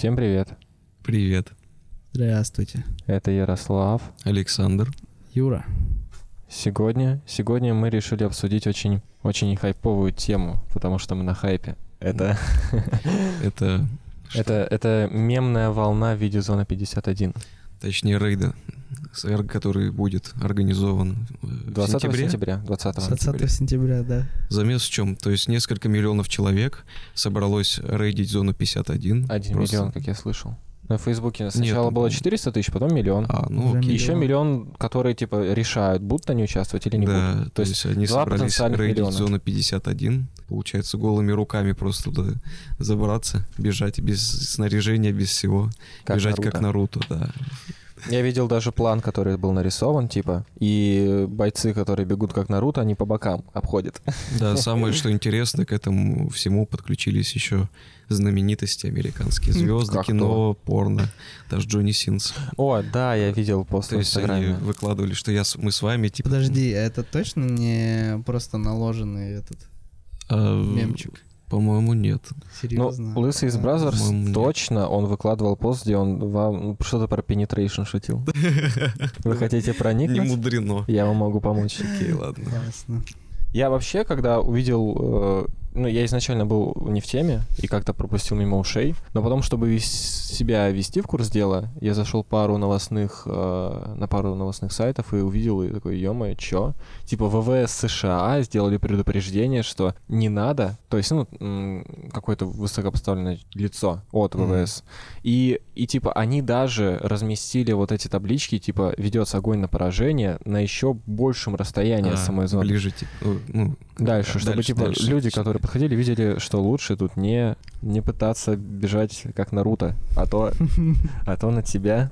Всем привет. Привет, Здравствуйте. Это Ярослав. Александр. Юра. Сегодня, сегодня мы решили обсудить очень, очень хайповую тему, потому что мы на хайпе. Это, Это, это, это мемная волна в виде зоны 51. точнее, рейда, который будет организован э, в 20 сентябре. сентября. 20 20 сентября, да. Замес в чем? То есть несколько миллионов человек собралось рейдить зону 51. Один Просто- миллион, как я слышал. На Фейсбуке сначала Нет, было ну, 400 тысяч, потом миллион. А, ну окей. Еще миллион, которые типа решают, будут они участвовать или не да, будут. то есть они два собрались рейдить миллиона. зону 51. Получается, голыми руками просто туда забраться, бежать без снаряжения, без всего. как бежать Наруто. как Наруто, да. Я видел даже план, который был нарисован, типа, и бойцы, которые бегут как Наруто, они по бокам обходят. Да, самое, что интересно, к этому всему подключились еще знаменитости американские звезды, Как кино, порно, даже Джонни Синс. О, да, я видел пост То в есть они Инстаграме. выкладывали, что я мы с вами, типа... Подожди, а это точно не просто наложенный этот а, мемчик? По-моему, нет. Серьезно? Ну, Лысый из Brazzers точно, он выкладывал пост, где он вам что-то про penetration шутил. Вы хотите Не проникнуть? мудрено. Я вам могу помочь. Окей, ладно. Ясно. Я вообще, когда увидел... ну, я изначально был не в теме и как-то пропустил мимо ушей. Но потом, чтобы вес- себя ввести в курс дела, я зашел пару новостных, э, на пару новостных сайтов и увидел, и такой, ё чё? Типа ВВС США сделали предупреждение, что не надо, то есть, ну, какое-то высокопоставленное лицо от. ВВС. И, и, типа, они даже разместили вот эти таблички, типа, ведется огонь на поражение на еще большем расстоянии от А, самой зоны. Ближе, типа, э, ну, Дальше, чтобы дальше, типа дальше. люди, которые подходили, видели, что лучше тут не, не пытаться бежать как Наруто, а то, а то на тебя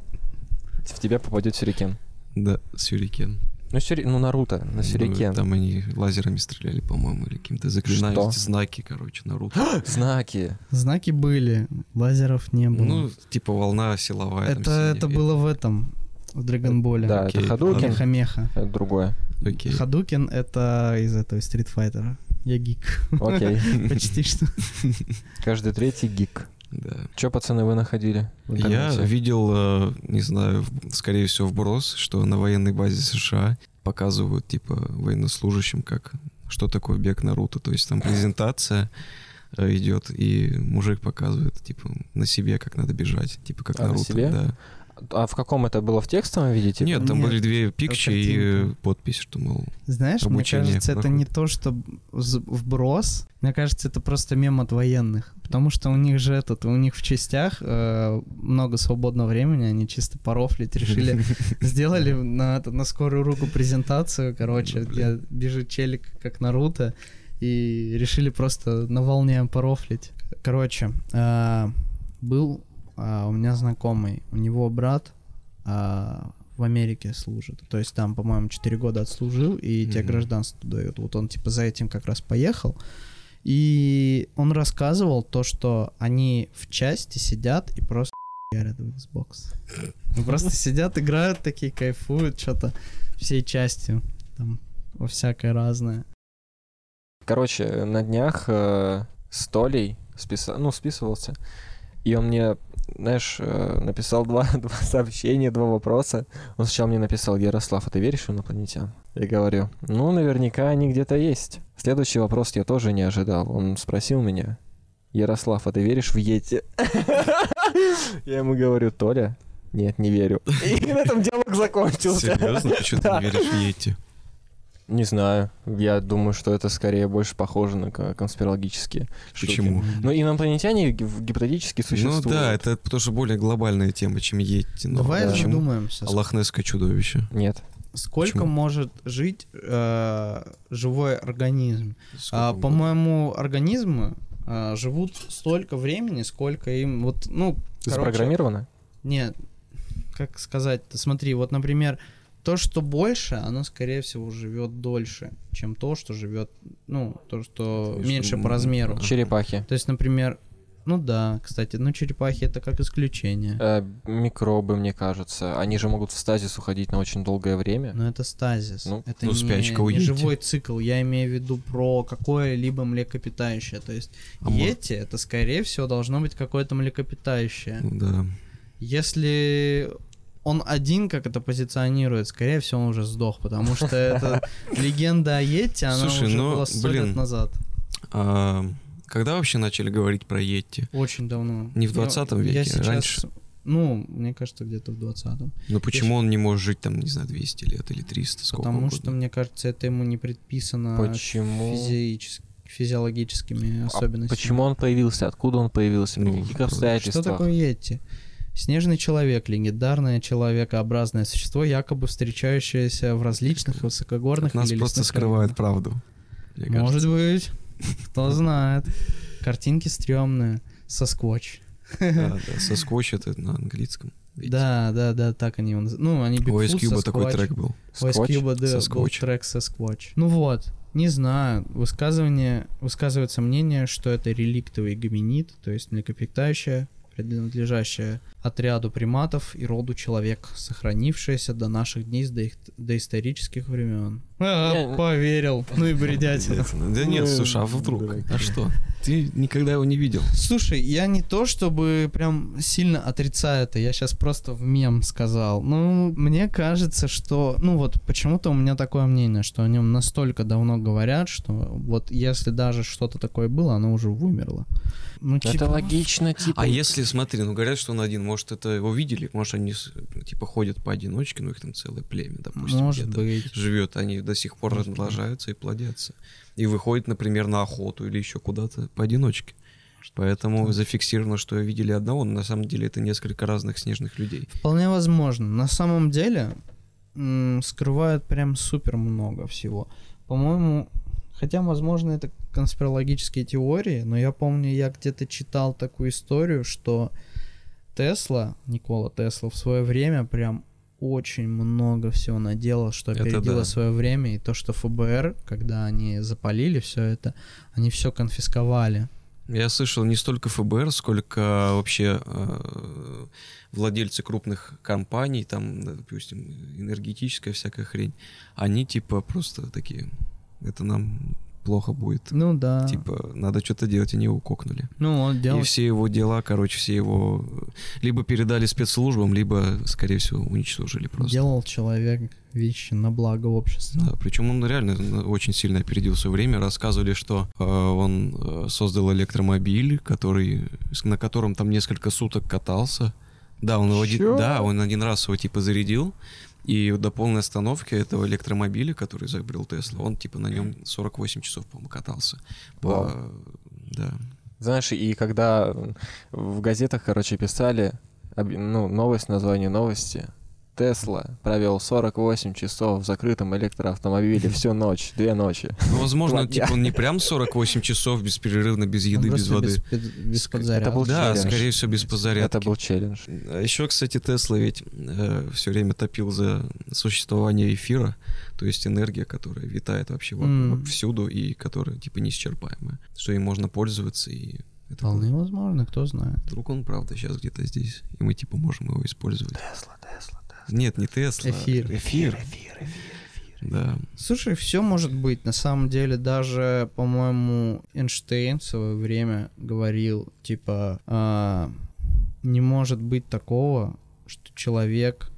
в тебя попадет сюрикен. Да, сюрикен. Ну, сюри... ну Наруто, на Ну, сюрикен. Там они лазерами стреляли, по-моему, или каким-то заклинанием. Знаки, короче, Наруто. Знаки. Знаки были, лазеров не было. Ну, типа волна силовая. там это, синяя. это было в этом, в Драгонболе. Да, Окей. это Хадукен, Меха-меха. это другое. Окей. Хадукен это из этого стритфайтера. Я гик. Окей. Почти что. Каждый третий гик. Да. Че, пацаны, вы находили? Я видел, э, не знаю, скорее всего, вброс, что на военной базе США показывают, типа, военнослужащим, как что такое бег Наруто. То есть там презентация э, идет, и мужик показывает, типа, на себе, как надо бежать. Типа, как А, на Наруто. себе? Да. А в каком это было? В текстовом виде? типа? Нет, там Нет, были две пикчи и подпись, что, мол, Знаешь, мне кажется, это проходит. не то, что вброс. Мне кажется, это просто мем от военных. Потому что у них же этот, у них в частях э, много свободного времени, они чисто порофлить решили. Сделали на, это- на скорую руку презентацию, короче, где бежит челик, как Наруто, и решили просто на волне порофлить. Короче, э, был у меня знакомый, у него брат а, в Америке служит. То есть там, по-моему, 4 года отслужил, и тебе Мгм. гражданство дают. Вот он типа за этим как раз поехал. И он рассказывал то, что они в части сидят и просто ярят в Xbox. Ну, Просто сидят, играют такие, кайфуют что-то всей частью. Там во всякое разное. Короче, на днях э, с Толей списа- ну, списывался, и он мне, знаешь, э, написал два, два сообщения, два вопроса. Он сначала мне написал, Ярослав, а ты веришь в инопланетян? Я говорю, ну, наверняка они где-то есть. Следующий вопрос я тоже не ожидал. Он спросил меня, Ярослав, а ты веришь в Йети? Я ему говорю, Толя, нет, не верю. И на этом диалог закончился. серьезно, почему ты не веришь в Йети? Не знаю. Я думаю, что это скорее больше похоже на ко- конспирологические штуки. Почему? Ну, инопланетяне г- гипотетически существуют. Ну да, это тоже более глобальная тема, чем Йети. но Давай да. почему? задумаемся. Лохнесское чудовище. Нет. Сколько Почему? может жить э, живой организм? А, Сколько по-моему, организмы а, живут столько времени, сколько им вот, ну, Ты короче, запрограммировано? Нет, как сказать? Смотри, вот, например, то, что больше, оно, скорее всего, живет дольше, чем то, что живет, ну, то, что Что, меньше по размеру. Черепахи. То есть, например, Ну да, кстати, ну черепахи это как исключение. Э, микробы, мне кажется, они же могут в стазис уходить на очень долгое время. Но это стазис. Ну, это ну, не, спячка не живой цикл. Я имею в виду про какое-либо млекопитающее. То есть А это скорее всего должно быть какое-то млекопитающее. Ну да. Если он один, как это позиционирует, скорее всего, он уже сдох, потому что это легенда о Йети, она Слушай, уже ну, была сто блин. лет назад. А когда вообще начали говорить про Йети? Очень давно. Не в 20 Я- веке, я сейчас, раньше. Ну, мне кажется, где-то в 20-м. Ну почему он не может жить там, не знаю, 200 лет или 300, сколько Потому угодно? что, мне кажется, это ему не предписано Почему? физиичес- физиологическими А особенностями. почему он появился? Откуда он появился? При Ну, каких что обстоятельствах? Что такое Йети? Снежный человек, легендарное человекообразное существо, якобы встречающееся в различных высокогорных Нас или просто скрывают районах. правду. Может быть. Кто знает. Картинки стрёмные. Со скотч. Да, да, соскотч это на английском. видите? Да, да, да, так они его называют. Ну, они У Bigfoot, Ice Cube такой трек был. У Скотч? Cube, да, был трек Sasquatch. Ну вот, не знаю. Высказывание, высказывается мнение, что это реликтовый гоминид, то есть млекопитающее, принадлежащее отряду приматов и роду человек, сохранившееся до наших дней с доисторических времен. А, поверил. Ну и бредятина. Да нет, Ну, слушай, а вдруг? А что? Ты никогда его не видел. Слушай, я не то чтобы прям сильно отрицаю это, я сейчас просто в мем сказал. Ну, мне кажется, что... Ну вот почему-то у меня такое мнение, что о нем настолько давно говорят, что вот если даже что-то такое было, оно уже вымерло. Ну, Это типа, логично, типа. А если, смотри, ну говорят, что он один, может, это его видели, может, они с- типа ходят поодиночке, ну их там целое племя, допустим, может быть. живет, они до сих пор Может быть. размножаются и плодятся. И выходят, например, на охоту или еще куда-то поодиночке. Поэтому зафиксировано, что видели одного, но на самом деле это несколько разных снежных людей. Вполне возможно. На самом деле м, скрывают прям супер много всего. По-моему, хотя, возможно, это конспирологические теории, но я помню, я где-то читал такую историю, что Тесла, Никола Тесла, в свое время прям очень много всего наделал, что опередило да. свое время, и то, что ФБР, когда они запалили все это, они все конфисковали. Я слышал не столько ФБР, сколько вообще э, владельцы крупных компаний, там, допустим, энергетическая всякая хрень, они типа просто такие, это нам плохо будет. Ну да. Типа, надо что-то делать, они его кокнули. ну, он делал И все его дела, короче, все его э, либо передали спецслужбам, либо, скорее всего, уничтожили просто. Делал человек вещи на благо общества. Да, причем он реально э, очень сильно опередил свое время. Рассказывали, что э, он э, создал электромобиль, который, на котором там несколько суток катался. Да, он его один, Чё? да, он один раз его типа зарядил, и до полной остановки этого электромобиля, который изобрел Тесла, он типа на нем 48 часов, по-моему, катался. По- Вау. да. Знаешь, и когда в газетах, короче, писали ну, новость, название новости, Тесла провел 48 часов в закрытом электроавтомобиле всю ночь, две ночи. Ну, возможно, типа он не прям 48 чесов беспрерывно, без еды, без воды. Без, без- это был Да, челлендж. скорее всего, без подзарядки. Это был челлендж. А еще, кстати, Тесла ведь все время топил за существование эфира, то есть энергия, которая витает вообще во- М. всюду и которая типа неисчерпаемая, что им можно пользоваться и это Вполне возможно, кто знает. Вдруг он правда сейчас где-то здесь, и мы типа можем его использовать. Тесла, Тесла. Нет, не Тесла. Эфир. Эфир. Да. Слушай, все может быть. На самом деле, даже, по-моему, Эйнштейн в свое время говорил, типа, а, не может быть такого, что человек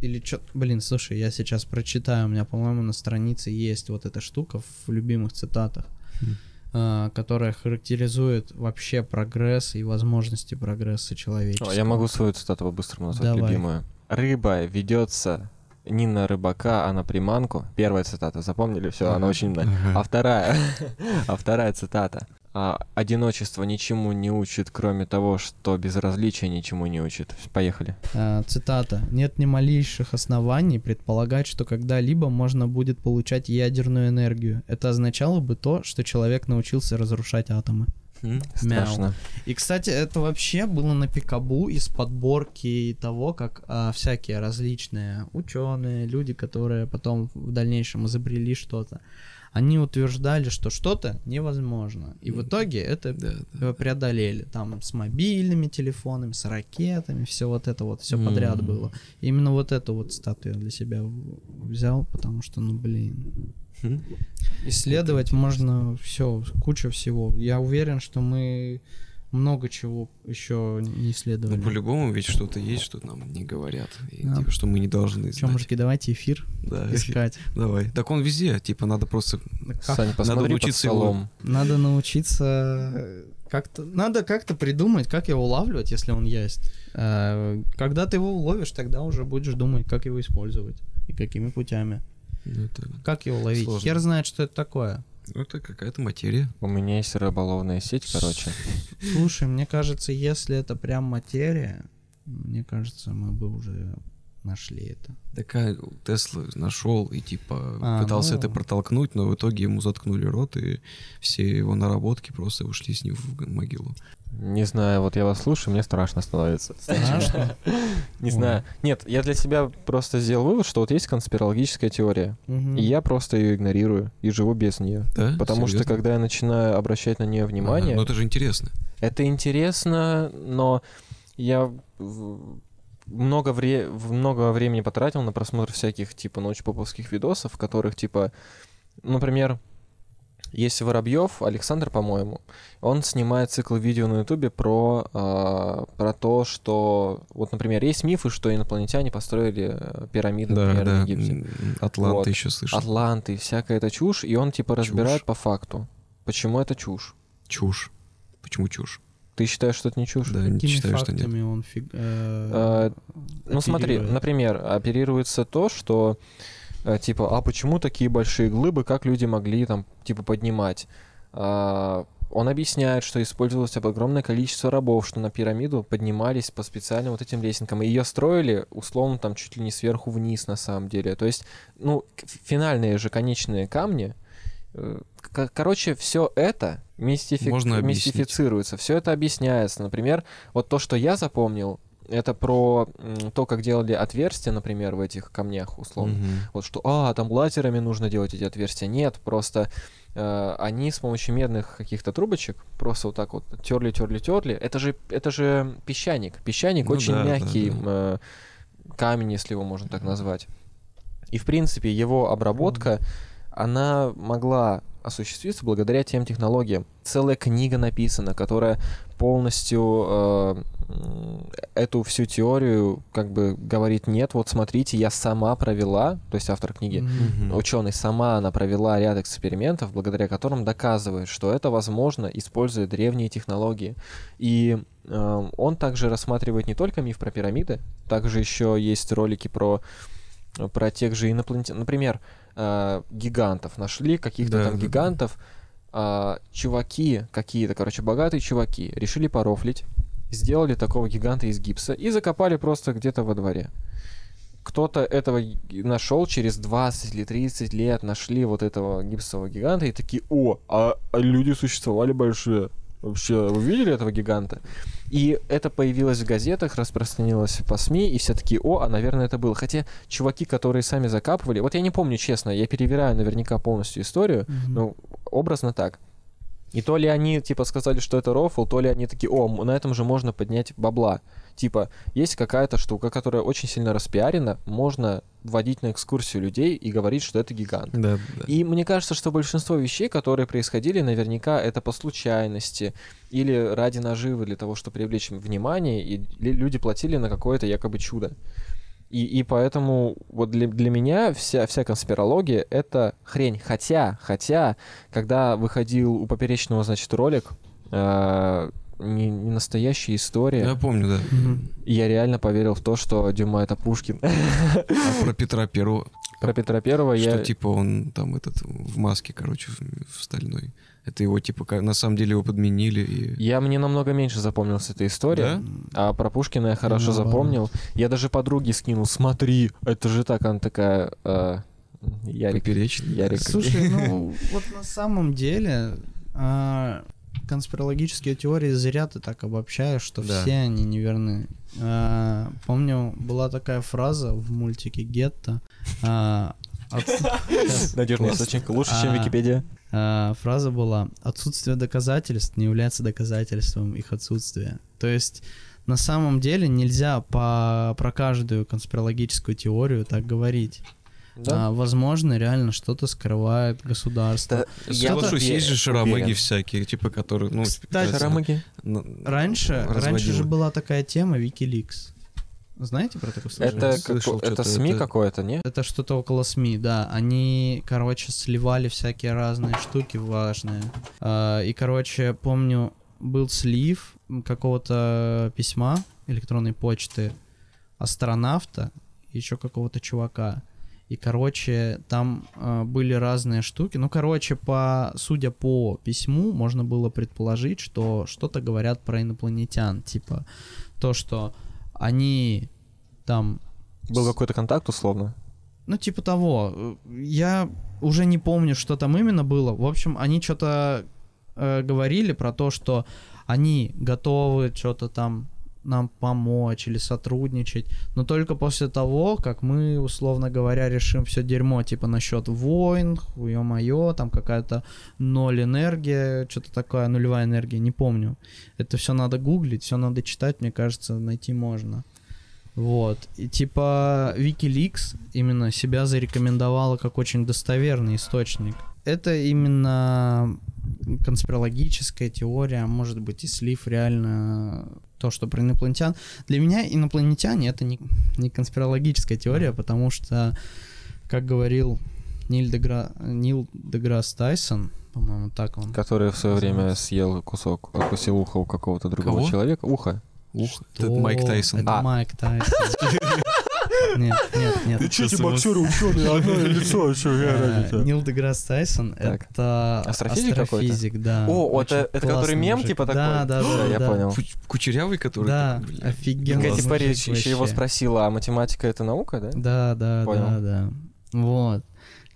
или что... Блин, слушай, я сейчас прочитаю, у меня, по-моему, на странице есть вот эта штука в любимых цитатах, Хм. а, которая характеризует вообще прогресс и возможности прогресса человечества. О, я могу свою цитату по-быстрому назвать, Давай. любимую. Рыба ведется не на рыбака, а на приманку. Первая цитата, запомнили? Все, она очень... Ага. А вторая, а вторая цитата. А, одиночество ничему не учит, кроме того, что безразличие ничему не учит. Поехали. А, цитата. «Нет ни малейших оснований предполагать, что когда-либо можно будет получать ядерную энергию. Это означало бы то, что человек научился разрушать атомы». М? Страшно. И, кстати, это вообще было на Пикабу из подборки того, как а, всякие различные ученые, люди, которые потом в дальнейшем изобрели что-то, они утверждали, что что-то невозможно. И в итоге это Да, да. преодолели. Там с мобильными телефонами, с ракетами, все вот это вот, все подряд было. Именно вот эту вот статую я для себя взял, потому что, ну блин, Хм. Исследовать можно все, куча всего. Я уверен, что мы много чего еще не Ну, исследовали. по-любому ведь что-то есть, что нам не говорят. И, Да. типа, что мы не должны Че, знать. мужики, давайте эфир Да, искать. давай. Так он везде, типа, надо просто... Как- Сань, посмотри под учиться его-. Надо научиться как-то, надо как-то придумать, как его улавливать, если он есть. Э, Когда ты его уловишь, тогда уже будешь думать, как его использовать и какими путями. Ну, это, Как его ловить? Сложно. Хер знает, что это такое. ну, это какая-то материя. У меня есть рыболовная сеть, короче. Слушай, мне кажется, если это прям материя, мне кажется, мы бы уже нашли это. Такая Тесла нашел и типа А, пытался ну. это протолкнуть, но в итоге ему заткнули рот, и все его наработки просто ушли с ним в могилу. Не знаю, вот я вас слушаю, мне страшно становится. Страшно? Не знаю. Нет, я для себя просто сделал вывод, что вот есть конспирологическая теория. И я просто ее игнорирую и живу без нее. Потому что когда я начинаю обращать на нее внимание, ну это же интересно. это интересно, но я много, вре- много времени потратил на просмотр всяких типа научпоповских видосов, в которых типа, например, есть Воробьев, Александр, по-моему, он снимает цикл видео на Ютубе про, а, про то, что, вот, например, есть мифы, что инопланетяне построили э, пирамиды, Да, например, да. в Египте. Атланты Вот. еще слышал. Атланты, всякая эта чушь, и он типа разбирает Чушь. по факту, почему это чушь. Чушь. Почему чушь? Ты считаешь, что это не чушь? Да, не Какими считаю, что нет. фактами он фиг- э, Ну смотри, например, оперируется то, что э, типа, а почему такие большие глыбы, как люди могли там типа поднимать? А, он объясняет, что использовалось огромное количество рабов, что на пирамиду поднимались по специальным вот этим лесенкам. И ее строили, условно, там чуть ли не сверху вниз на самом деле. То есть, ну, финальные же конечные камни, э, короче, все это мистифи- Можно объяснить. мистифицируется, все это объясняется. Например, вот то, что я запомнил, это про то, как делали отверстия, например, в этих камнях, условно. Мгм. Вот что, а, там лазерами нужно делать эти отверстия. Нет, просто э, они с помощью медных каких-то трубочек просто вот так вот терли, терли, терли. Это же, это же песчаник. Песчаник Ну очень да, да, мягкий да. э, камень, если его можно так назвать. И, в принципе, его обработка, она могла осуществиться благодаря тем технологиям. Целая книга написана, которая полностью э, эту всю теорию как бы говорит, нет, вот смотрите, я сама провела, то есть автор книги. Мгм. ученый сама она провела ряд экспериментов, благодаря которым доказывает, что это возможно, используя древние технологии. И э, он также рассматривает не только миф про пирамиды, также еще есть ролики про про тех же инопланетян, например, э, гигантов нашли каких-то Да, там да, да. гигантов, а, чуваки какие-то, короче, богатые чуваки решили порофлить, сделали такого гиганта из гипса и закопали просто где-то во дворе. Кто-то этого нашел через 20 или 30 лет, нашли вот этого гипсового гиганта и такие, о, а, а люди существовали большие. Вообще, вы видели этого гиганта? И это появилось в газетах, распространилось по СМИ, и все такие, о, а, наверное, это было. Хотя чуваки, которые сами закапывали, вот я не помню, честно, я перевираю наверняка полностью историю, Мгм. ну, образно так. И то ли они, типа, сказали, что это рофл, то ли они такие, о, на этом же можно поднять бабла. Типа, есть какая-то штука, которая очень сильно распиарена, можно вводить на экскурсию людей и говорить, что это гигант. Да, да. И мне кажется, что большинство вещей, которые происходили, наверняка это по случайности или ради наживы для того, чтобы привлечь внимание, и люди платили на какое-то якобы чудо. И, и поэтому вот для, для меня вся, вся конспирология — это хрень. Хотя, хотя, когда выходил у Поперечного, значит, ролик, э, не, не настоящая история, Я помню, да. Мгм. и я реально поверил в то, что Дюма — это Пушкин. А про Петра Первого, Про Петра Первого что я... типа он там этот в маске, короче, в, в стальной. Это его типа на самом деле его подменили и. Я мне намного меньше запомнилась эта история. Да? А про Пушкина я хорошо наоборот. запомнил. Я даже подруге скинул, смотри, это же так, она такая... э, Ярик, Поперечный. Ярик. Слушай, ну вот на самом деле а, конспирологические теории зря ты так обобщаешь, что Да. все они неверны. А, помню, была такая фраза в мультике Гетто. а, Отсу- Надежный источник лучше, чем А. Википедия. А, Фраза была «Отсутствие доказательств не является доказательством их отсутствия». То есть на самом деле нельзя по, про каждую конспирологическую теорию так говорить. Да. А, возможно, реально что-то скрывает государство. Да, я Соглашусь, есть же шаромыги уверен. всякие, типа, которые, ну, Кстати, Шаромыги. на- Раньше, раньше же была такая тема Wikileaks. Знаете про такое слышали? Это, слышал како- это СМИ это- какое-то, не? Это что-то около СМИ, да. Они, короче, сливали всякие разные штуки важные. А, И, короче, помню, был слив какого-то письма электронной почты астронавта, еще какого-то чувака. И, короче, там а, были разные штуки. Ну, короче, по, судя по письму, можно было предположить, что что-то говорят про инопланетян. Типа то, что они там Был какой-то контакт, условно. ну, типа того. Я уже не помню, что там именно было. В общем, они что-то э, говорили про то, что они готовы что-то там нам помочь или сотрудничать, но только после того, как мы, условно говоря, решим все дерьмо, типа насчет войн, ё-моё, там какая-то ноль энергия, что-то такое, нулевая энергия, не помню. Это все надо гуглить, все надо читать, мне кажется, найти можно. Вот. И типа Wikileaks именно себя зарекомендовала как очень достоверный источник. Это именно конспирологическая теория, а может быть и слив реально то, что про инопланетян. Для меня инопланетяне это не, не конспирологическая теория, потому что, как говорил Нил, Дегра... Нил Деграсс Тайсон, по-моему, так он. Который в свое время съел кусок, откусил ухо у какого-то другого Кого? человека. Ухо. Ух, Что? это Майк Тайсон. Это А. Майк Тайсон. Нет, нет, нет. чё, эти боксеры ученые, одно лицо, Э, Нил Деграсс Тайсон это Астрофизик астрофизик, да. О, это- это который мем типа такой? да, да, я да. понял. Куч- Кучерявый, который... Да, офигенно. Кэти Перри еще его спросила, а математика это наука, да? Да, да, Понял. да, да. Вот.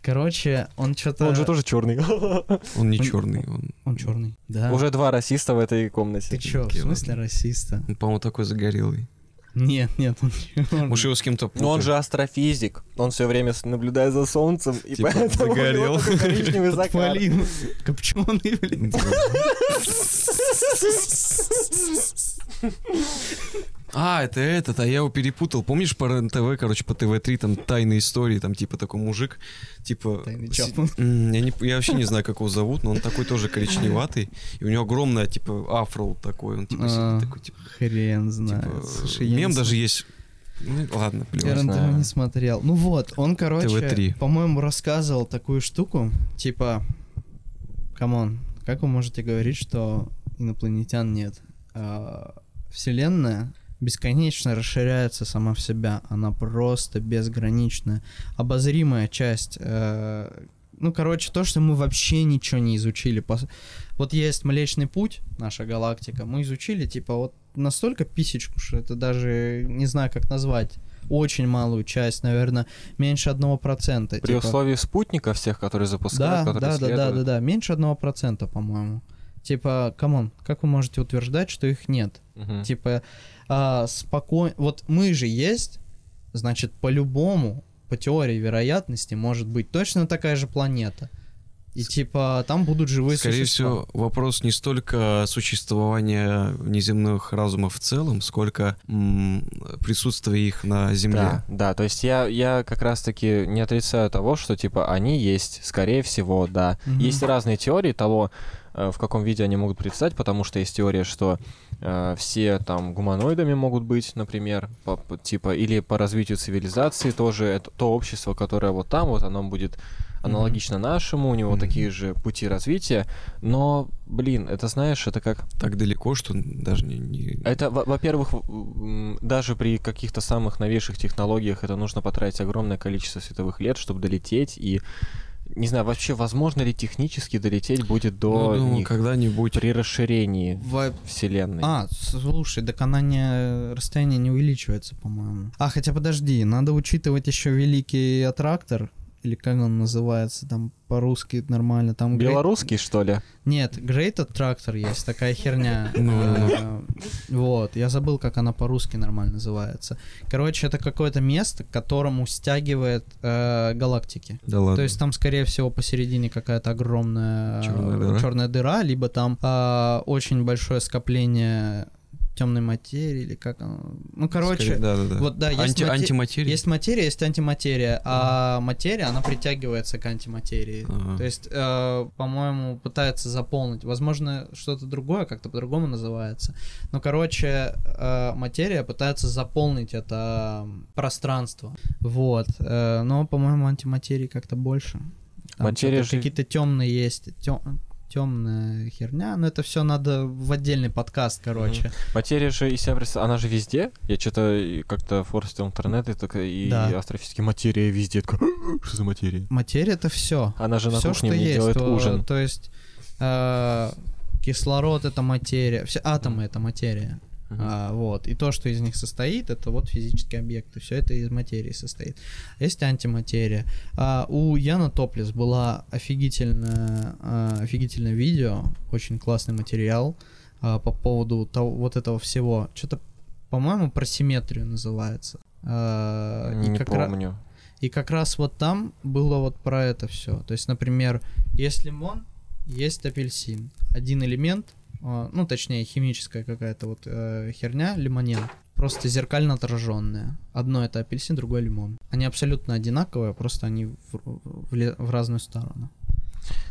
Короче, он что-то... Он же тоже черный. Он не Он- черный, он, Он черный. Да. Уже два расиста в этой комнате. Ты чё, в смысле расиста? он, по-моему, такой загорелый. Нет, нет, он черный. Может, его с кем-то Но он путают. же астрофизик. Он все время наблюдает за солнцем, и Типа, поэтому у него загорел. такой коричневый закат. Копченый, блин. А, это этот, а я его перепутал. Помнишь по РЕН-ТВ, короче, по ТВ-3, там тайные истории, там типа такой мужик, типа... Тайный Чапман. Я, не, я вообще не знаю, как его зовут, но он такой тоже коричневатый, и у него огромное, типа, афро такой, он типа А, сидит такой, типа... Хрен знает. типа, Слушай, я мем даже есть. Ну, ладно, Я плевать. РЕН-ТВ знаю. не смотрел. Ну вот, он, короче, ТВ-3. по-моему, рассказывал такую штуку, типа, come on, как вы можете говорить, что инопланетян нет? А, Вселенная бесконечно расширяется сама в себя, она просто безграничная, обозримая часть. э, Ну, короче, то, что мы вообще ничего не изучили. Вот есть Млечный Путь, наша галактика, мы изучили, типа, вот настолько писечку, что это даже не знаю, как назвать. Очень малую часть, наверное, меньше одного процента. При типа. условии спутников всех, которые Да, запускают, да, которые да, да, да, исследуют. да, меньше одного процента, по-моему. Типа, come on, как вы можете утверждать, что их нет? Мгм. Типа, а, спокойно... Вот мы же есть, значит, по-любому, по теории вероятности, может быть точно такая же планета. И типа, там будут живые Скорее существа. всего, вопрос не столько существования внеземных разумов в целом, сколько м, присутствия их на Земле. Да, да, то есть я, я как раз-таки не отрицаю того, что, типа, они есть, скорее всего, да. Мгм. Есть разные теории того, э, в каком виде они могут предстать, потому что есть теория, что все там гуманоидами могут быть, например, по- по- типа, или по развитию цивилизации тоже, это то общество, которое вот там, вот оно будет аналогично нашему, у него Мгм. такие же пути развития, но, блин, это знаешь, это как Так далеко, что даже не... не- это, во- во-первых, даже при каких-то самых новейших технологиях это нужно потратить огромное количество световых лет, чтобы долететь. И не знаю, вообще возможно ли технически долететь будет до Ну, них когда-нибудь... при расширении Во- Вселенной. А, слушай, так она не... расстояние не увеличивается, по-моему. А, хотя подожди, надо учитывать еще великий аттрактор или как он называется, там по-русски нормально. Там Белорусский, что ли? Нет, Great Attractor есть, такая херня. Ну, ну, Э, Вот, я забыл, как она по-русски нормально называется. Короче, это какое-то место, к которому стягивает э, галактики. Да ладно. То есть там, скорее всего, посередине какая-то огромная черная дыра, либо там а, очень большое скопление темной материи, или как оно. Ну, короче, да, да, да. вот да, есть, Анти- мате- антиматерия. есть материя, есть антиматерия, а материя, она притягивается к антиматерии. Ага. То есть, э, по-моему, пытается заполнить. Возможно, что-то другое, как-то по-другому называется. Но, короче, э, материя пытается заполнить это пространство. Вот. Э, но, по-моему, антиматерии как-то больше. Там Материя же- Какие-то темные есть. Темная херня, но это все надо в отдельный подкаст, короче. Материя же из себя представляет, она же везде. Я что-то как-то форстил интернет и, так, и Да. астрофизики материя везде. Такой, что за материя? Материя это все. Она же на все, кухне что есть. делает то, ужин. то есть э, кислород это материя, все атомы это материя. Мгм. А, вот. И то, что из них состоит, это вот физические объекты. Все это из материи состоит. Есть антиматерия. А, у Яна Топлис была офигительное, а, офигительное видео, очень классный материал а, по поводу того, вот этого всего. Что-то, по-моему, про симметрию называется. А, и Не как помню. и как раз вот там было вот про это все. То есть, например, есть лимон, есть апельсин. Один элемент, ну, точнее, химическая какая-то вот э, херня, лимонен, просто зеркально отраженная. Одно это апельсин, другое лимон. Они абсолютно одинаковые, просто они в, в в разную сторону.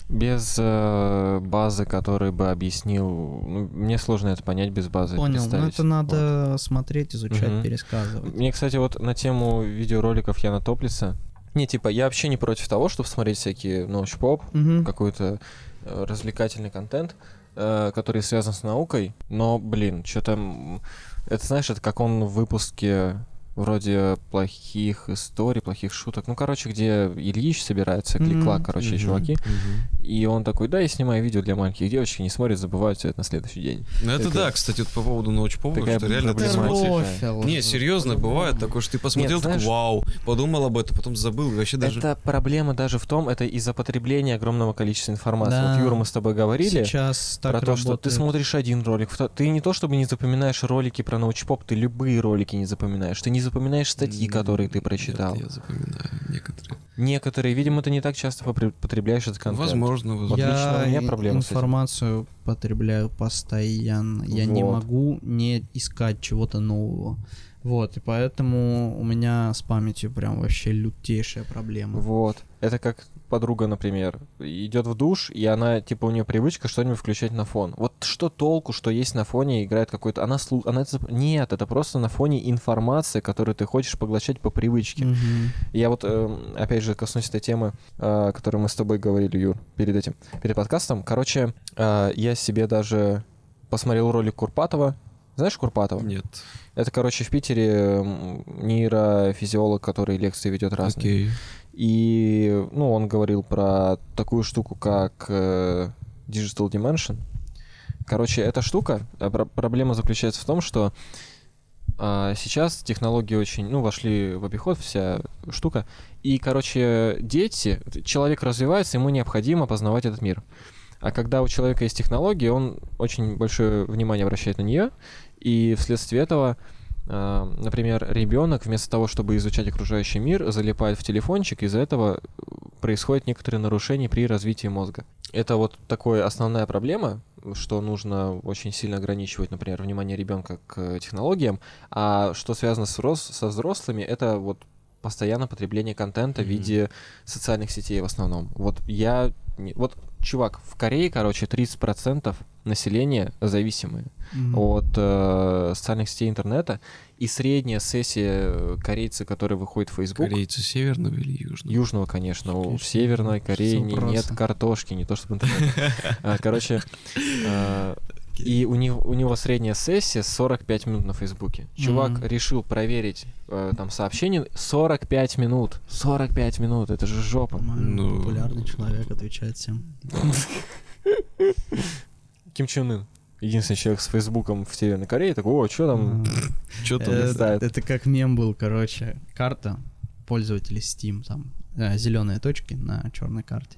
Без э, базы, который бы объяснил... ну, мне сложно это понять без базы. Понял, но представить. это надо смотреть, изучать, Мгм. пересказывать. Мне, кстати, вот на тему видеороликов Яна Топлица... Не, типа, я вообще не против того, чтобы смотреть всякие научпоп, Мгм. какой-то э, развлекательный контент, э, который связан с наукой, но, блин, что-то... Это, знаешь, это как он в выпуске вроде плохих историй, плохих шуток. Ну, короче, где Ильич собирается, клик-клак, Мгм. короче, Мгм, чуваки. мгм. И он такой, да, я снимаю видео для маленьких девочек, не смотрят, забывают все это на следующий день. Ну это Такая- да, кстати, вот по поводу научпопа, что реально ты смотришь-. Не, серьезно, бывает такое, что ты посмотрел, Нет, такой, знаешь- вау, подумал об этом, потом забыл, и вообще даже... Это проблема даже в том, это из-за потребления огромного количества информации. Да. Вот, Юра, мы с тобой говорили Сейчас так про то, что ты смотришь один ролик, ты не то чтобы не запоминаешь ролики про научпоп, ты любые ролики не запоминаешь, ты не запоминаешь статьи, М, которые ты нет, прочитал. я запоминаю некоторые. Некоторые, видимо, ты не так часто потребляешь этот контент. Возможно, возможно. у Я меня и- проблема с этим. информацию потребляю постоянно. Я не Вот. могу не искать чего-то нового. Вот, и поэтому у меня с памятью прям вообще лютейшая проблема. Вот. Это как подруга, например, идет в душ, и она, типа, у нее привычка что-нибудь включать на фон. Вот что толку, что есть на фоне, играет какой-то... Она, слу... она это... Нет, это просто на фоне информация, которую ты хочешь поглощать по привычке. Мгм. Я вот, эм, опять же, коснусь этой темы, э, о которой мы с тобой говорили, Юр, перед этим, перед подкастом. Короче, э, я себе даже посмотрел ролик Курпатова. Знаешь Курпатова? Нет. Это, короче, в Питере нейрофизиолог, который лекции ведет разные. Окей. И, ну, он говорил про такую штуку, как э, Digital Dimension. Короче, эта штука, а, про- проблема заключается в том, что а, сейчас технологии очень, ну, вошли в обиход, вся штука. И, короче, дети, человек развивается, ему необходимо познавать этот мир. А когда у человека есть технологии, он очень большое внимание обращает на нее, и вследствие этого, например, ребенок вместо того, чтобы изучать окружающий мир, залипает в телефончик, из-за этого э, происходят некоторые нарушения при развитии мозга. Это вот такая основная проблема, что нужно очень сильно ограничивать, например, внимание ребенка к э, технологиям, а что связано с рос- со взрослыми, это вот постоянное потребление контента в Мгм. виде социальных сетей в основном. Вот я... Вот, чувак, в Корее, короче, 30% населения зависимые Мгм. от э, социальных сетей интернета, и средняя сессия э, корейца, который выходит в Facebook, Корейцы северного или южного? южного, конечно, Конечно. Северной Кореи не- нет картошки, не то чтобы интернет. А, Короче, э, и у него, у него средняя сессия 45 минут на Фейсбуке. Чувак Мгм. решил проверить э, там сообщение 45 минут. 45 минут, это же жопа. Ну, популярный человек отвечает всем. Ким Чен Ын. Единственный человек с Фейсбуком в Северной Корее такой, о, что там? Что там? Э, листает? Это как мем был, короче. Карта пользователей Steam, там зеленые точки на черной карте.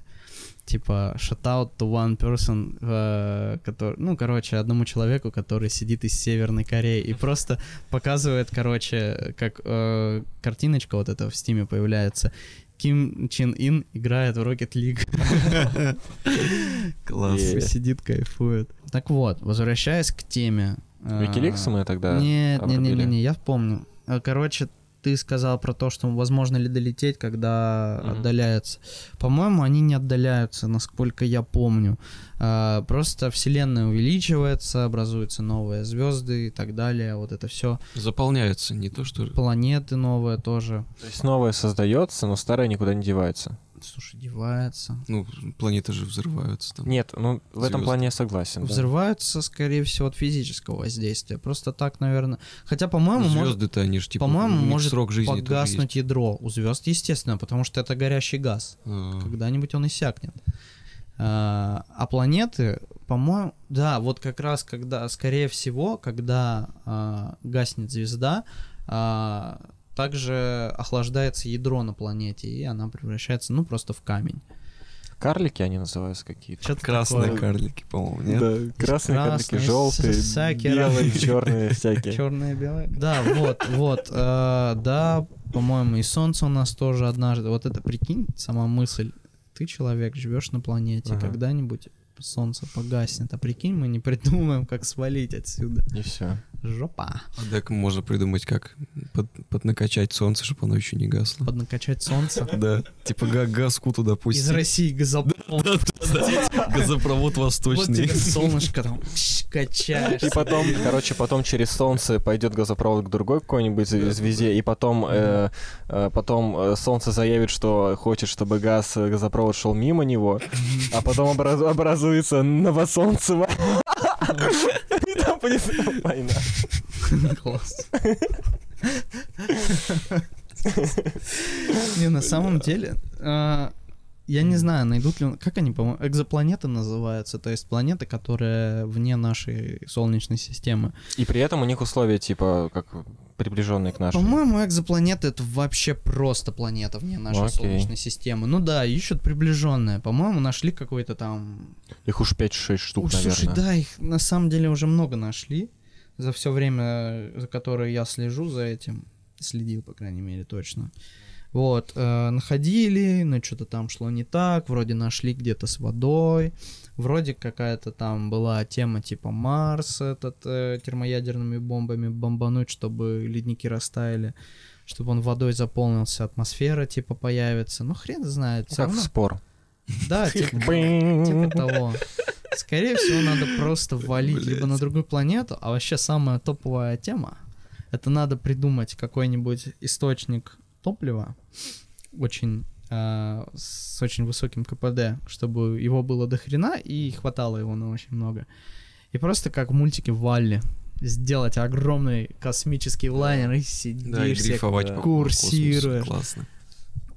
Типа, shout out to one person, э, который, ну, короче, одному человеку, который сидит из Северной Кореи и просто показывает, короче, как э, картиночка вот эта в Steam е появляется. Ким Чен Ин играет в Rocket League. Класс. Yeah. Сидит, кайфует. Так вот, возвращаясь к теме. э, Викиликс мы тогда Нет, не, не, не, я помню. Э, Короче, ты сказал про то, что возможно ли долететь, когда Мгм. отдаляется. По-моему, они не отдаляются, насколько я помню. А, Просто Вселенная увеличивается, образуются новые звезды и так далее. Вот это все. Заполняется, не то что... Планеты новые тоже. То есть новое создается, но старое никуда не девается. Слушай, девается. Ну, планеты же взрываются там. Нет, ну в этом Звезды. плане я согласен. да. Взрываются, скорее всего, от физического воздействия. Просто так, наверное. Хотя, по-моему, может, Звезды-то они же типа... по-моему, может срок жизни погаснуть ядро у звезд, естественно, потому что это горящий газ. есть. А, Когда-нибудь он иссякнет. А, а планеты, по-моему, да, вот как раз когда, скорее всего, когда а, гаснет звезда, а, также охлаждается ядро на планете, и она превращается, ну, просто в камень. Карлики они называются какие-то. Что-то Красные такое. карлики, по-моему, нет? Да, красные карлики, Красные, желтые, с- всякие белые, разные. черные всякие. Черное и белое. Да, вот, вот. э, да, по-моему, и Солнце у нас тоже однажды. Вот это прикинь, сама мысль. Ты человек, живешь на планете, Ага. когда-нибудь Солнце погаснет. А прикинь, мы не придумаем, как свалить отсюда. И все. Жопа. А так можно придумать, как под, поднакачать солнце, чтобы оно еще не гасло. Поднакачать Солнце. Да, типа га- газку туда Из пустить. России газопровод. Газопровод Вот восточный. тебе солнышко там качаешь. И потом, короче, потом через солнце пойдет газопровод к другой какой-нибудь зв- звезде, и потом, э, э, потом э, солнце заявит, что хочет, чтобы газ, газопровод шел мимо него, а потом образ- образуется новосолнцево. И там будет война. Класс. Не, на самом деле, а, я не знаю, найдут ли... Как они, по-моему, экзопланеты называются, то есть планеты, которые вне нашей Солнечной системы. И при этом у них условия, типа, как приближенные к нашим. По-моему, экзопланеты это вообще просто планета вне нашей Окей. Солнечной системы. Ну да, ищут приближенные. По-моему, нашли какой-то там... Их уж 5-6 штук, слушай, наверное. да, их на самом деле уже много нашли. За все время, за которое я слежу за этим. Следил, по крайней мере, точно. Вот, э, находили, но что-то там шло не так, вроде нашли где-то с водой, вроде какая-то там была тема типа Марс этот э, термоядерными бомбами бомбануть, чтобы ледники растаяли, чтобы он водой заполнился, атмосфера типа появится, ну хрен знает, Как равно. спор. Да, типа, типа того. Скорее всего, надо просто валить либо на другую планету, а вообще самая топовая тема это надо придумать какой-нибудь источник топлива, очень а, с очень высоким КПД, чтобы его было до хрена и хватало его на очень много. И просто как в мультике Валли сделать огромный космический лайнер и сидишь Да, и себе курсируешь. космосу. Классно.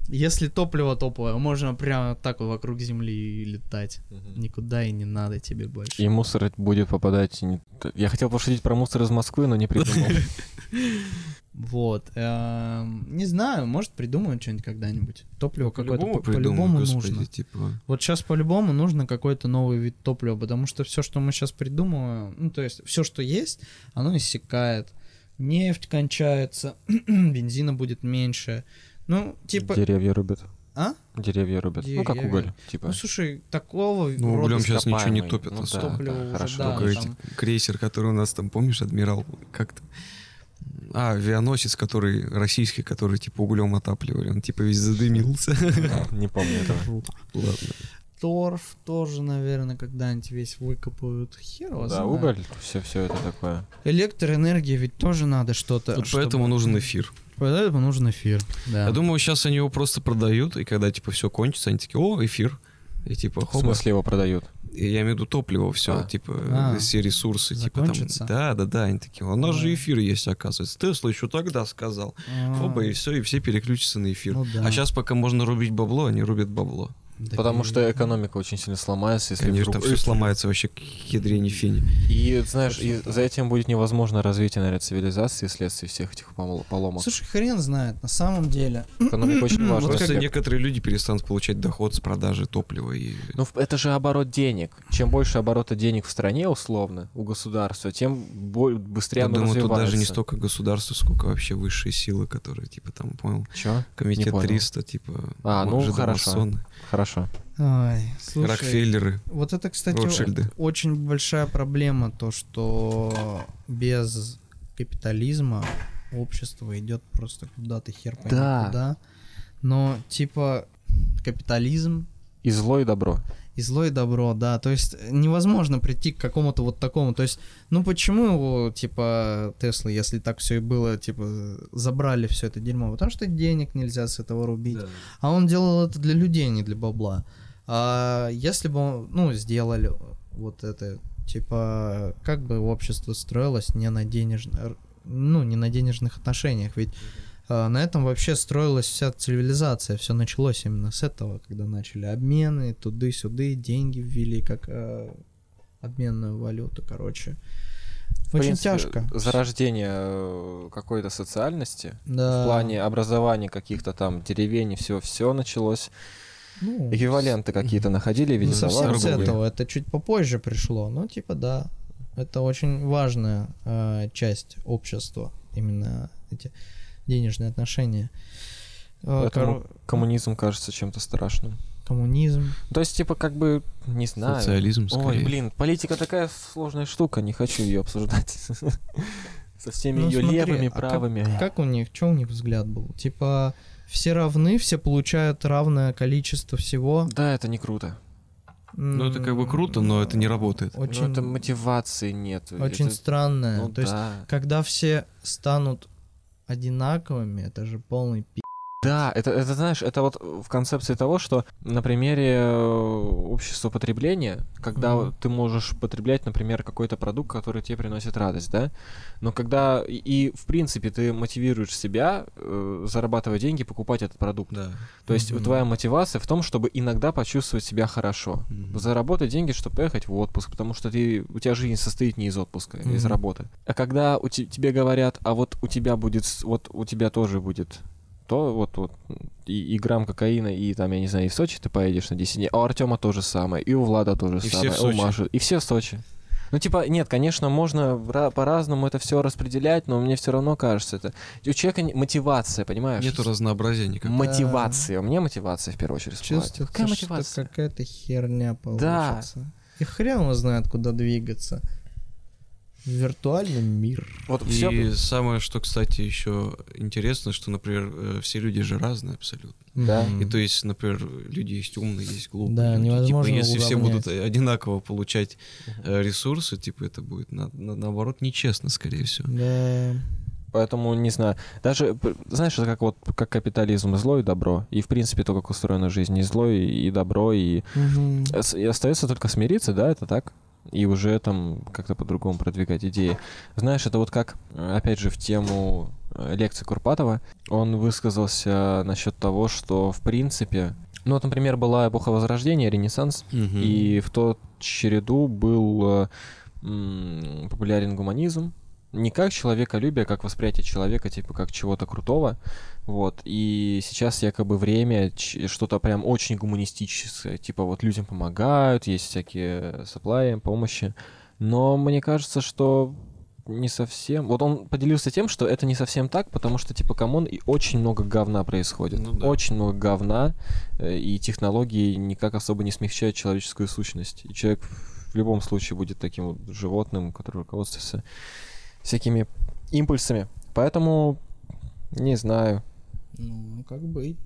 Если топливо топовое, можно прямо так вот вокруг Земли летать. Никуда и не надо тебе больше. И мусор будет попадать... не- Я хотел пошутить про мусор из Москвы, но не придумал. Вот. эм, Не знаю, может придумают что-нибудь когда-нибудь. Топливо какое-то По-любому нужно. типа... Вот сейчас по-любому нужно какой-то новый вид топлива, потому что все, что мы сейчас придумываем, ну то есть все, что есть, оно иссякает. Нефть кончается, бензина будет меньше. Ну, типа... Деревья рубят. А? Деревья рубят. Ну, как Деревья. уголь, типа. Ну, слушай, такого Ну, углем сейчас ничего не топят. Ну да, да, хорошо. да, Только там- эти- крейсер, который у нас там, помнишь, адмирал как-то... А, авианосец, который российский, который типа углем отапливали, он типа весь задымился. Не помню этого. Ладно. Торф тоже, наверное, когда-нибудь весь выкопают. Хер его Да, знает. уголь, все, все это такое. Электроэнергия ведь тоже надо что-то. Вот чтобы- поэтому нужен эфир. Поэтому нужен эфир. Да. Я думаю, сейчас они его просто продают, и когда типа все кончится, они такие, о, эфир. И типа, В хоба. смысле его продают? И Я имею в виду топливо, все, А. типа, А. все ресурсы, типа там. Закончится? Да, да, да, они такие, у нас Да. же эфир есть, оказывается. Тесла еще тогда сказал. А, Оба, и все, и все переключатся на эфир. Ну да. А сейчас пока можно рубить бабло, они рубят бабло. Да Потому и- что экономика очень сильно сломается, если Конечно, вдруг- все сломается вообще к ядрене фини. И знаешь, и за этим будет невозможно развитие, наверное, цивилизации вследствие всех этих поломок. Слушай, хрен знает, на самом деле. Экономика очень вот важна. Просто как- некоторые люди перестанут получать доход с продажи топлива и... Ну, это же оборот денег. Чем больше оборота денег в стране, условно, у государства, тем быстрее Я оно думаю, тут развивается. даже не столько государство, сколько вообще высшие силы, которые, типа, там, понял, Чё? комитет понял. 300, типа, А, ну, хорошо. масоны, Хорошо. Ой, слушай, Рокфеллеры, вот это, кстати, Ротшильды. очень большая проблема, то, что без капитализма общество идет просто куда-то хер пойми Да. куда. Но, типа, капитализм И зло, и добро. И зло, и добро, да. То есть невозможно прийти к какому-то вот такому. То есть, ну почему его, типа, Тесла, если так все и было, типа, забрали все это дерьмо? Потому что денег нельзя с этого рубить. А он делал это для людей, а не для бабла. А если бы, он, ну, сделали вот это, типа, как бы общество строилось не на денежных, ну, не на денежных отношениях, ведь на этом вообще строилась вся цивилизация, все началось именно с этого, когда начали обмены, туды-сюды, деньги ввели как а, обменную валюту, короче. В Очень принципе, тяжко. Зарождение э, какой-то социальности Да. в плане образования каких-то там деревень и все, все началось. Ну, Эквиваленты какие-то находили, Не видимо, совсем с этого, это чуть попозже пришло. Ну, типа, да. Это очень важная э, часть общества, именно эти денежные отношения. Э, Поэтому кор- коммунизм кажется чем-то страшным. Коммунизм. То есть, типа, как бы, не знаю. Социализм, Ой, скорее. блин, политика такая сложная штука, не хочу ее обсуждать. Со всеми Ну, ее смотри, левыми, а как- правыми. Как у них, что у них взгляд был? Типа, все равны, все получают равное количество всего. Да, это не круто. Ну, это как бы круто, но это не работает. Очень, Ну, это мотивации нет. очень Это- странное. Ну То есть, да. когда все станут одинаковыми, это же полный пи***. Да, это, это, знаешь, это вот в концепции того, что на примере э, общества потребления, когда Мгм. ты можешь потреблять, например, какой-то продукт, который тебе приносит радость, да, но когда и, и, в принципе ты мотивируешь себя э, зарабатывать деньги, покупать этот продукт. Да. То есть Мгм. твоя мотивация в том, чтобы иногда почувствовать себя хорошо. Мгм. Заработать деньги, чтобы поехать в отпуск, потому что ты, у тебя жизнь состоит не из отпуска, а из работы. А когда у те- тебе говорят, а вот у тебя будет, вот у тебя тоже будет то вот, вот и, и грамм кокаина, и там, я не знаю, и в Сочи ты поедешь на 10 дней, а у Артема то же самое, и у Влада то же И все самое, в и у. Маши, и все в Сочи. Ну, типа, нет, конечно, можно ра- по-разному это все распределять, но мне все равно кажется, это у человека не- мотивация, понимаешь? Нету разнообразия никакого. Мотивация. У меня мотивация в первую очередь. Чувствуется, Какая мотивация? какая-то херня получится. И хрен его знает, куда двигаться. В виртуальный мир. Вот И все. самое, что, кстати, еще интересно, что, например, э, все люди же разные абсолютно. Да. И то есть, например, люди есть умные, есть глупые. Да, люди. невозможно Типа, если все будут одинаково получать э, ресурсы, типа, это будет на- на- наоборот нечестно, скорее всего. Да. Поэтому, не знаю. Даже, знаешь, это как вот как капитализм, зло и добро. И, в принципе, то, как устроена жизнь, и зло, и, и добро, и. С- и остается только смириться, да, это так? И уже там как-то по-другому продвигать идеи. Знаешь, это вот как, опять же, в тему э, лекции Курпатова, он высказался насчет того, что, в принципе, ну вот, например, была эпоха Возрождения, Ренессанс, и в тот череду был э, м, популярен гуманизм. Не как человеколюбие, а как восприятие человека, типа, как чего-то крутого. Вот. И сейчас якобы время что-то прям очень гуманистическое. Типа, вот людям помогают, есть всякие supply и, помощи. Но мне кажется, что не совсем. Вот он поделился тем, что это не совсем так, потому что, типа, come on, и очень много говна происходит. Ну да. Очень много говна, э, и технологии никак особо не смягчают человеческую сущность. И человек в любом случае будет таким вот животным, который руководствуется всякими импульсами. Поэтому, не знаю. Ну, как быть?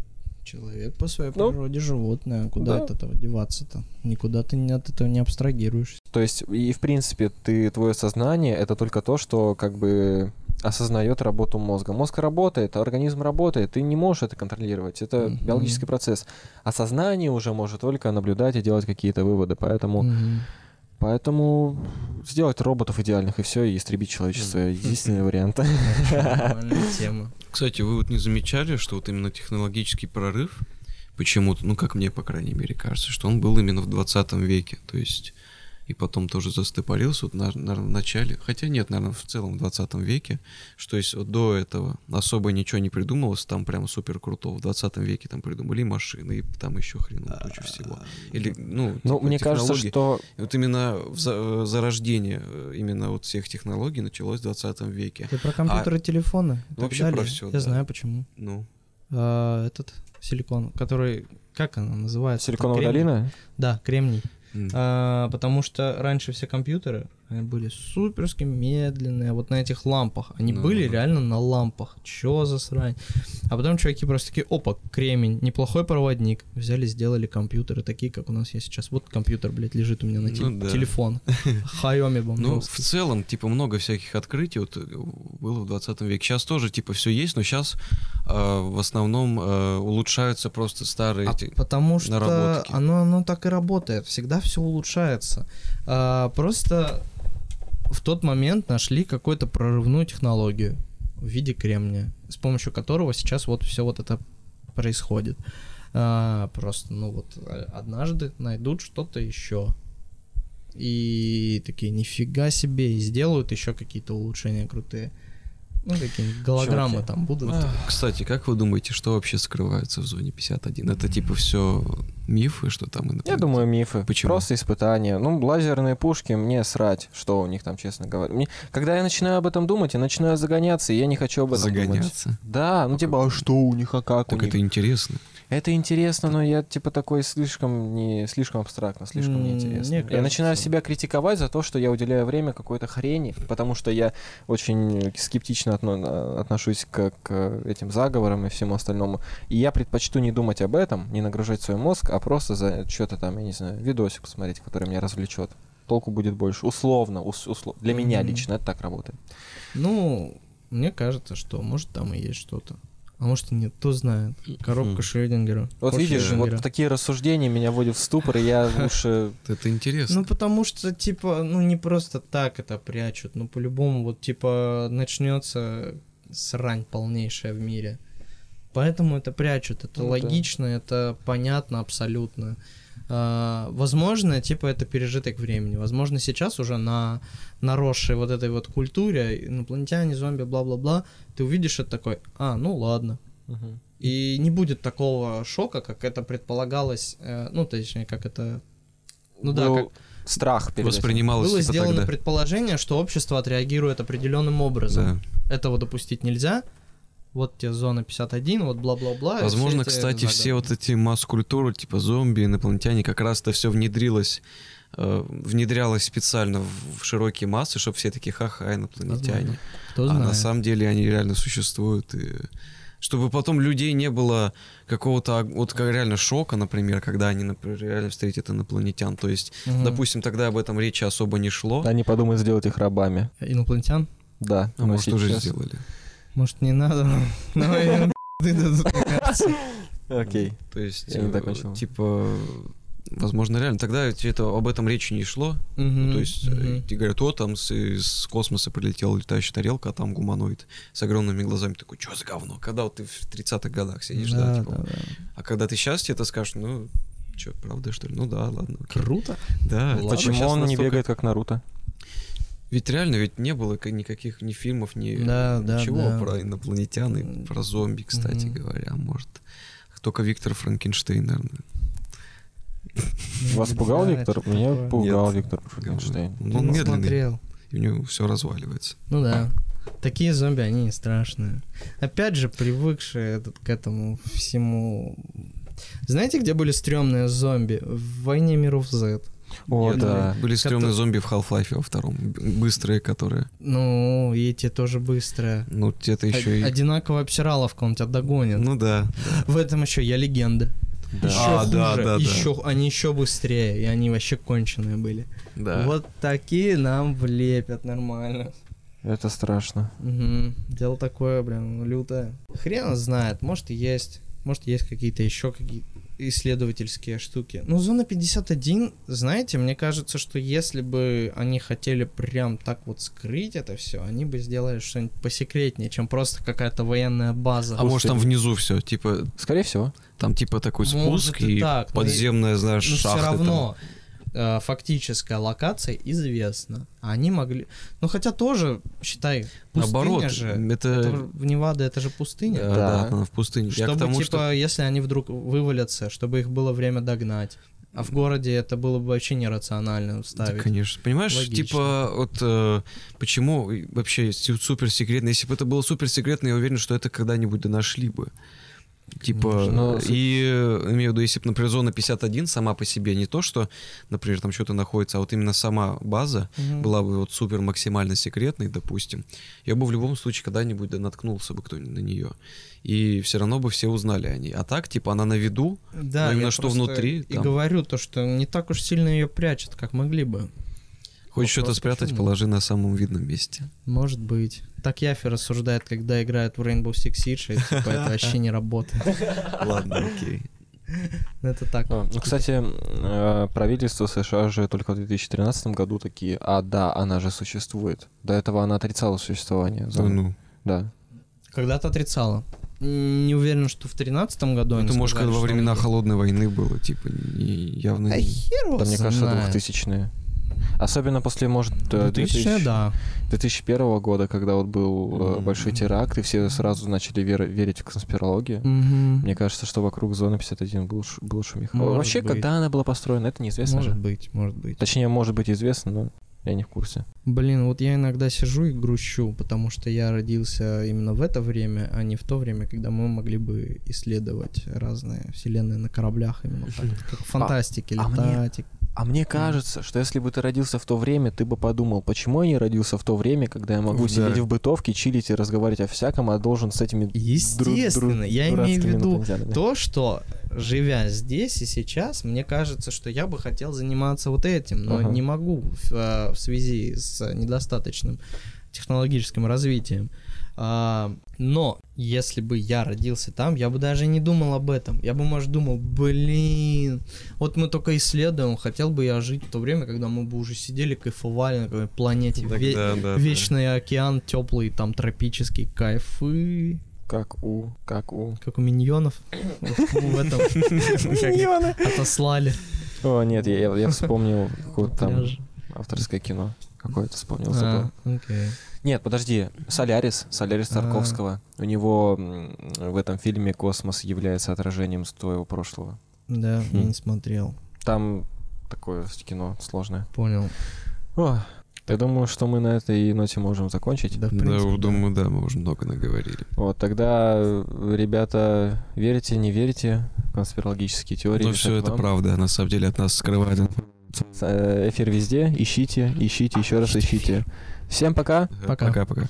Человек по своей Ну, природе животное. Куда да. от этого деваться-то? Никуда ты от этого не абстрагируешься. То есть, и в принципе, ты, твое сознание это только то, что как бы осознает работу мозга. Мозг работает, организм работает, ты не можешь это контролировать. Это Мгм. биологический процесс. А сознание уже может только наблюдать и делать какие-то выводы. Поэтому, Мгм. поэтому сделать роботов идеальных и все, и истребить человечество. Единственный вариант. Нормальная тема. Кстати, вы вот не замечали, что вот именно технологический прорыв почему-то, ну, как мне, по крайней мере, кажется, что он был именно в 20 веке, то есть и потом тоже застопорился, вот, наверное, в начале, хотя нет, наверное, в целом в 20 веке, что есть вот до этого особо ничего не придумывалось, там прям супер круто, в 20 веке там придумали машины, и там еще хрен кучу всего. Или, ну, Ну, типа, мне кажется, что И Вот именно за- э, зарождение э, именно вот всех технологий началось в 20 веке. Ты про компьютеры, телефоны и так вообще далее. про всё, Я да. знаю почему. Ну, А, этот силикон, который, как она называется? Силиконовая долина? Да, кремний. М. А, потому что раньше все компьютеры они были суперски медленные, вот на этих лампах. Они Ну, были да. реально на лампах. Чё за срань? А потом чуваки просто такие, опа, кремень, неплохой проводник. Взяли, сделали компьютеры такие, как у нас есть сейчас. Вот компьютер, блядь, лежит у меня на те- Ну да. телефон. Хайоми Ну, в целом, типа, много всяких открытий вот, э, было в 20 веке. Сейчас тоже, типа, все есть, но сейчас в основном э, улучшаются просто старые А эти... потому что наработки. оно, оно так и работает. Всегда все улучшается. А, просто в тот момент нашли какую-то прорывную технологию в виде кремния, с помощью которого сейчас вот все вот это происходит. А, просто, ну вот, а- однажды найдут что-то еще. И такие, нифига себе, и сделают еще какие-то улучшения крутые. Ну, какие-нибудь голограммы Чёрки. там будут. Кстати, как вы думаете, что вообще скрывается в зоне 51? Это типа все мифы, что там Я инопланетяне? думаю, мифы. Почему? Просто испытания. Ну, лазерные пушки, мне срать, что у них там, честно говоря. Мне- Когда я начинаю об этом думать, я начинаю загоняться, и я не хочу об этом думать. загоняться. Да, ну типа, а что у них, а как у Так них? это интересно. Это интересно, но я типа такой слишком не слишком абстрактно, слишком неинтересно. мне я начинаю себя критиковать за то, что я уделяю время какой-то хрени, потому что я очень скептично отно- отношусь к, к этим заговорам и всему остальному. И я предпочту не думать об этом, не нагружать свой мозг, а просто за что-то там, я не знаю, видосик посмотреть, который меня развлечет. Толку будет больше. Условно, ус- усло- для меня лично это так работает. Ну, мне кажется, что может там и есть что-то. А может и нет, кто знает. Коробка. Шрёдингера. Вот Кот видишь, Шрёдингера. вот такие рассуждения меня вводят в ступор, и я лучше Это интересно. Ну, потому что, типа, ну, не просто так это прячут. Ну, по-любому, вот, типа, начнется срань полнейшая в мире. Поэтому это прячут. Это Ну да. логично, это понятно абсолютно. А, возможно, типа, это пережиток времени. Возможно, сейчас уже на наросшей вот этой вот культуре, инопланетяне, зомби, бла-бла-бла, ты увидишь это такой, а, ну ладно. И не будет такого шока, как это предполагалось, э, ну, точнее, как это... Ну да, Был как страх перед. Воспринималось было типа сделано тогда. предположение, что общество отреагирует определенным образом. Да. Этого допустить нельзя. Вот тебе зона 51, вот бла-бла-бла. Возможно, все эти кстати, все вот эти масс-культуры, типа зомби, инопланетяне, как раз это все внедрилось, э, внедрялось специально в, в широкие массы, чтобы все такие ха-ха, инопланетяне. Кто А знает. на самом деле они реально существуют. И... Чтобы потом людей не было какого-то ог- вот как реально шока, например, когда они, например, реально встретят инопланетян. То есть, Мгм. допустим, тогда об этом речи особо не шло. Они подумают сделать их рабами. Инопланетян? Да. А может, уже сейчас- сделали. Может, не надо? Окей. То есть, Я не э, закончил. типа, возможно, реально. Тогда это, об этом речи не шло. Ну, то есть, э, мгм. тебе говорят, о, там с, из космоса прилетела летающая тарелка, а там гуманоид с огромными глазами. Такой, что за говно? Когда вот ты в 30-х годах сидишь, да, Да, типа, да, да. А когда ты сейчас тебе это скажешь, ну, что, правда, что ли? Ну да, ладно. окей. Круто. Да. Ладно. Почему Щас он не бегает, как Наруто? Ведь реально, ведь не было ка- никаких ни фильмов, ни Да, да, ничего да. про инопланетян и про зомби, кстати Мгм. говоря. Может, только Виктор Франкенштейн, наверное. Вас пугал Да, Виктор? Меня пугал. Виктор Франкенштейн. Ну, он Не медленный, смотрел. и у него все разваливается. Ну да. Такие зомби, они не страшные. Опять же, привыкшие этот, к этому всему... Знаете, где были стрёмные зомби? В «Войне миров Z». О, Нет, да. Были стрёмные Кото- зомби в Half-Life во втором. Быстрые, которые. Ну, и эти тоже быстрые. Ну, это еще и... Одинаково обсираловка, он тебя догонит. Ну да. В этом еще я легенда. Да. Еще А, хуже, да, да, да. еще, они еще быстрее, и они вообще конченые были. Да. Вот такие нам влепят нормально. Это страшно. Мгм. Дело такое, блин, лютое. Хрен знает, может и есть, может есть какие-то еще какие исследовательские штуки. Ну, зона 51, знаете, мне кажется, что если бы они хотели прям так вот скрыть это все, они бы сделали что-нибудь посекретнее, чем просто какая-то военная база. А может там внизу все, типа, Скорее всего. там типа такой Может спуск и и так, но подземная, знаешь, Но все шахта там. Э, фактическая локация известна. А Они могли... Ну, хотя тоже, считай, пустыня Наоборот, же. это... Это в Невада это же пустыня. Да, Да. да, она в пустыне. Чтобы, тому, типа, что... если они вдруг вывалятся, чтобы их было время догнать. А в городе это было бы вообще нерационально Да, ставить. конечно. Понимаешь, Логично. типа, вот э, почему вообще су- суперсекретно, если бы это было суперсекретно, я уверен, что это когда-нибудь донашли бы. Типа, Ну, с- и э, имею в виду, если бы, например, зона 51 сама по себе, не то, что, например, там что-то находится, а вот именно сама база Мгм. была бы вот супер максимально секретной, допустим, я бы в любом случае когда-нибудь да наткнулся бы кто-нибудь на нее. И все равно бы все узнали о ней. А так, типа, она на виду, Да, Но именно что внутри, И там. говорю то, что не так уж сильно ее прячут, как могли бы. Хочешь что-то спрятать, почему? положи на самом видном месте. Может быть. Так Яфи рассуждает, когда играет в Rainbow Six Siege, и, типа это вообще не работает. Ладно, окей. Ну, Это так. А, Ну, кстати, э, правительство США же только в 2013 году такие, а да, она же существует. До этого она отрицала существование Да ну. Да. Когда-то отрицала. Не уверен, что в тринадцатом году они Это может, сказали, когда во времена они- холодной войны было, типа, не, явно Да не- хер Да, мне кажется, знает. 2000-е. Особенно после, может, э, 2000, 2000 да. 2001 года, когда вот был э, Мгм. большой теракт, и все сразу начали вер- верить в конспирологию. Мгм. Мне кажется, что вокруг зоны 51 был, ш- был шумиха. Может Вообще, быть. когда она была построена, это неизвестно Может же. быть, может быть. Точнее, может быть известно, но я не в курсе. Блин, вот я иногда сижу и грущу, потому что я родился именно в это время, а не в то время, когда мы могли бы исследовать разные вселенные на кораблях, именно так, как в фантастике, а летать. А мне кажется, что если бы ты родился в то время, ты бы подумал, почему я не родился в то время, когда я могу Да. сидеть в бытовке, чилить и разговаривать о всяком, а должен с этими дру- дру- Естественно, я имею в виду то, что живя здесь и сейчас, мне кажется, что я бы хотел заниматься вот этим, но Ага. не могу в, э, в связи с недостаточным технологическим развитием. А, но если бы я родился там, я бы даже не думал об этом. Я бы, может, думал, блин, вот мы только исследуем, хотел бы я жить в то время, когда мы бы уже сидели, кайфовали на какой-то планете. Так, Ве- да, да, да. Вечный океан, теплый, там тропический кайфы. Как у, как у. Как у миньонов в этом Миньоны. отослали. О, нет, я, вспомнил какое-то там авторское кино. Какое-то вспомнил, забыл. А, окей. Нет, подожди, Солярис, Солярис А. Тарковского. У него в этом фильме космос является отражением твоего прошлого. Да, я Хм. не смотрел. Там такое кино сложное. Понял. О, я думаю, что мы на этой ноте можем закончить. Да, в Да, принципе, да. думаю, да, мы уже много наговорили. Вот, тогда, ребята, верите, не верите в конспирологические теории? Но все это вам. правда, на самом деле от нас скрывает информацию. Э, Эфир везде, ищите, ищите, еще раз ищите. Всем пока! Пока. Пока-пока.